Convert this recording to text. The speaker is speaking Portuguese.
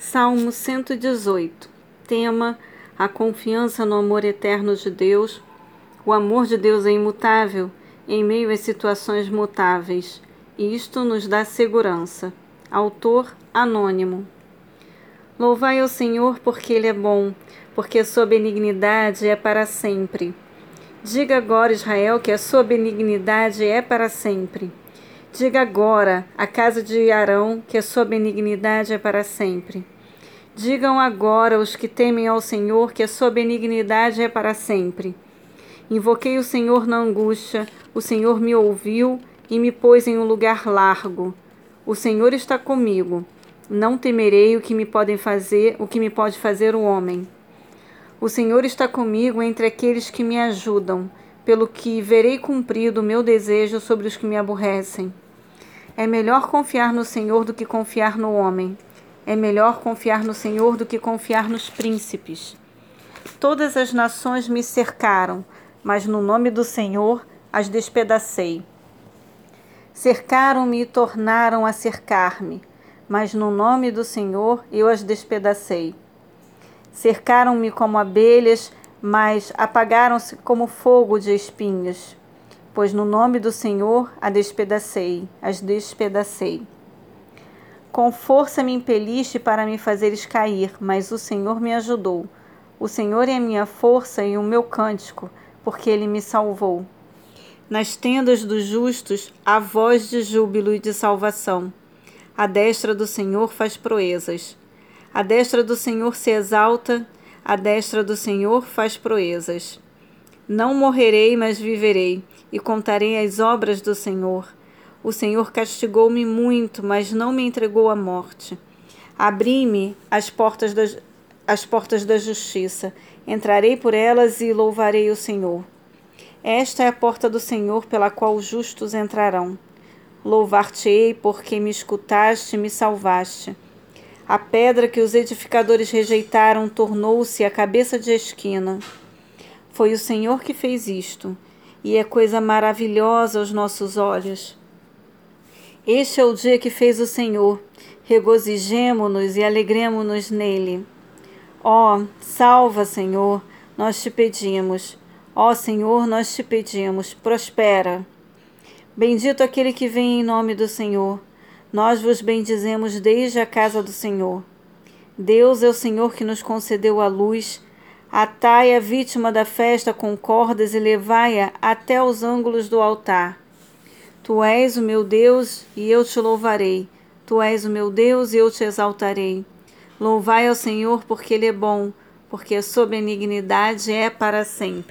Salmo 118. Tema: a confiança no amor eterno de Deus. O amor de Deus é imutável em meio às situações mutáveis, e isto nos dá segurança. Autor anônimo. Louvai ao Senhor porque Ele é bom, porque sua benignidade é para sempre. Diga agora, Israel, que a sua benignidade é para sempre. Diga agora à casa de Arão que a sua benignidade é para sempre. Digam agora os que temem ao Senhor que a sua benignidade é para sempre. Invoquei o Senhor na angústia, o Senhor me ouviu e me pôs em um lugar largo. O Senhor está comigo. Não temerei o que me podem fazer, o que me pode fazer o homem. O Senhor está comigo entre aqueles que me ajudam, pelo que verei cumprido o meu desejo sobre os que me aborrecem. É melhor confiar no Senhor do que confiar no homem. É melhor confiar no Senhor do que confiar nos príncipes. Todas as nações me cercaram, mas no nome do Senhor as despedacei. Cercaram-me e tornaram a cercar-me, mas no nome do Senhor eu as despedacei. Cercaram-me como abelhas, mas apagaram-se como fogo de espinhos. Pois no nome do Senhor a despedacei, as despedacei. Com força me impeliste para me fazeres cair, mas o Senhor me ajudou. O Senhor é a minha força e o meu cântico, porque ele me salvou. Nas tendas dos justos há voz de júbilo e de salvação. A destra do Senhor faz proezas. A destra do Senhor se exalta, a destra do Senhor faz proezas. Não morrerei, mas viverei, e contarei as obras do Senhor. O Senhor castigou-me muito, mas não me entregou à morte. Abri-me as portas da, as portas da justiça. Entrarei por elas e louvarei o Senhor. Esta é a porta do Senhor pela qual os justos entrarão. Louvar-te-ei porque me escutaste e me salvaste. A pedra que os edificadores rejeitaram tornou-se a cabeça de esquina. Foi o Senhor que fez isto, e é coisa maravilhosa aos nossos olhos. Este é o dia que fez o Senhor. Regozijemo-nos e alegremo-nos nele. Ó, salva, Senhor, nós te pedimos. Ó Senhor, nós te pedimos, prospera. Bendito aquele que vem em nome do Senhor. Nós vos bendizemos desde a casa do Senhor. Deus é o Senhor que nos concedeu a luz. Atai a vítima da festa com cordas e levai-a até os ângulos do altar. Tu és o meu Deus e eu te louvarei. Tu és o meu Deus e eu te exaltarei. Louvai ao Senhor porque Ele é bom, porque a sua benignidade é para sempre.